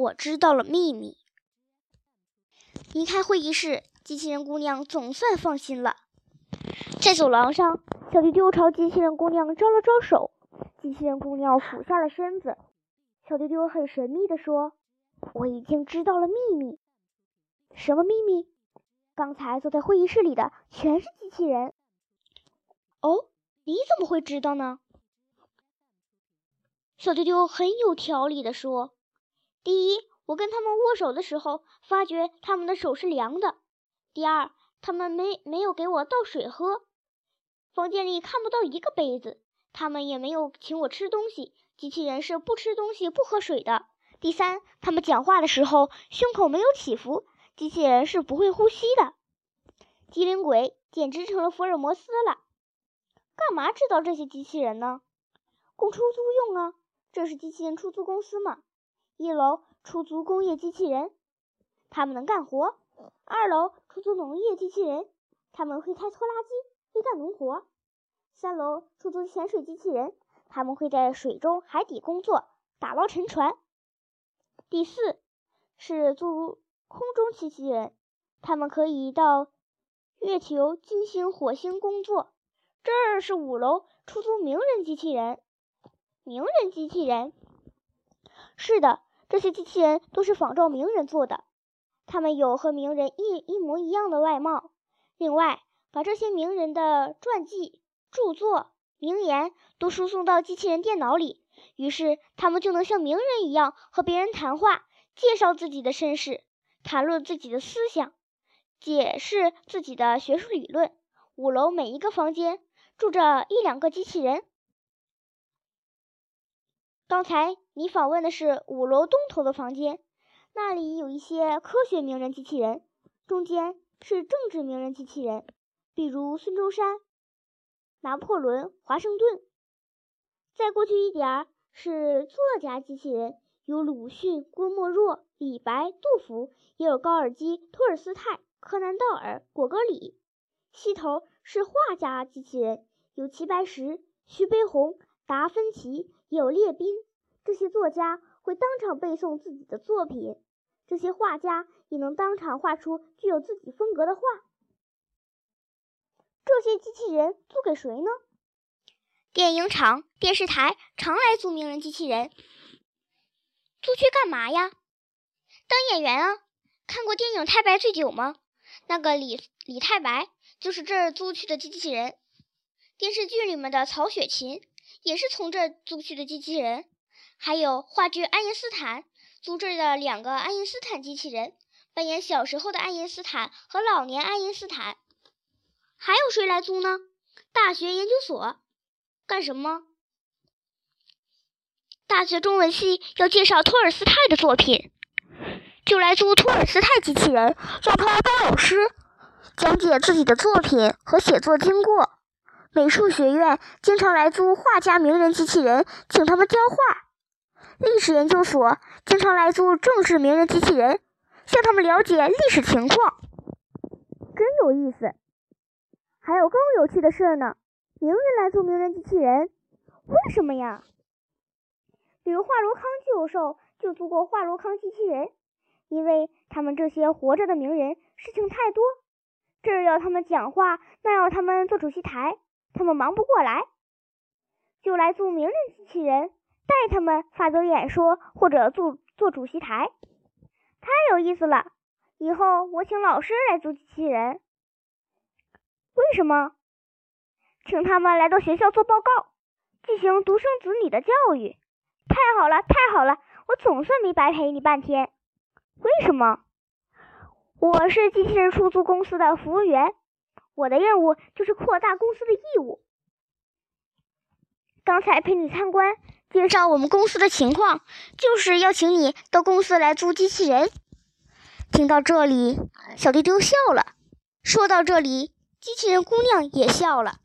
我知道了秘密。离开会议室，机器人姑娘总算放心了。在走廊上，小丢丢朝机器人姑娘招了招手，机器人姑娘俯下了身子。小丢丢很神秘地说：“我已经知道了秘密。什么秘密？刚才坐在会议室里的全是机器人。哦，你怎么会知道呢？”小丢丢很有条理地说：“第一，我跟他们握手的时候，发觉他们的手是凉的；第二，他们没没有给我倒水喝。”房间里看不到一个杯子，他们也没有请我吃东西。机器人是不吃东西、不喝水的。第三，他们讲话的时候胸口没有起伏，机器人是不会呼吸的。机灵鬼简直成了福尔摩斯了。干嘛制造这些机器人呢？供出租用啊，这是机器人出租公司吗。一楼出租工业机器人，他们能干活；二楼出租农业机器人，他们会开拖拉机。会干农活，三楼出租潜水机器人，他们会在水中、海底工作，打捞沉船。第四是租空中机器人，他们可以到月球、金星、火星工作。这儿是五楼出租名人机器人，名人机器人，是的，这些机器人都是仿照名人做的，他们有和名人一一模一样的外貌。另外。把这些名人的传记、著作、名言都输送到机器人电脑里，于是他们就能像名人一样和别人谈话，介绍自己的身世，谈论自己的思想，解释自己的学术理论。五楼每一个房间住着一两个机器人。刚才你访问的是五楼东头的房间，那里有一些科学名人机器人，中间是政治名人机器人。比如孙中山、拿破仑、华盛顿。再过去一点儿是作家机器人，有鲁迅、郭沫若、李白、杜甫，也有高尔基、托尔斯泰、柯南道尔、果戈里。西头是画家机器人，有齐白石、徐悲鸿、达芬奇，也有列宾。这些作家会当场背诵自己的作品，这些画家也能当场画出具有自己风格的画。这些机器人租给谁呢？电影厂、电视台常来租名人机器人，租去干嘛呀？当演员啊！看过电影《太白醉酒》吗？那个李李太白就是这儿租去的机器人。电视剧里面的曹雪芹也是从这儿租去的机器人。还有话剧《爱因斯坦》，租这儿的两个爱因斯坦机器人，扮演小时候的爱因斯坦和老年爱因斯坦。还有谁来租呢？大学研究所干什么？大学中文系要介绍托尔斯泰的作品，就来租托尔斯泰机器人，让他当老师，讲解自己的作品和写作经过。美术学院经常来租画家名人机器人，请他们教画。历史研究所经常来做政治名人机器人，向他们了解历史情况。真有意思。还有更有趣的事呢，名人来做名人机器人，为什么呀？比如华罗康教授就做过华罗康机器人，因为他们这些活着的名人事情太多，这儿要他们讲话，那要他们做主席台，他们忙不过来，就来做名人机器人带他们发表演说或者做做主席台，太有意思了。以后我请老师来租机器人。为什么？请他们来到学校做报告，进行独生子女的教育。太好了，太好了！我总算没白陪你半天。为什么？我是机器人出租公司的服务员，我的任务就是扩大公司的义务。刚才陪你参观，介绍我们公司的情况，就是要请你到公司来租机器人。听到这里，小丢丢笑了。说到这里。机器人姑娘也笑了。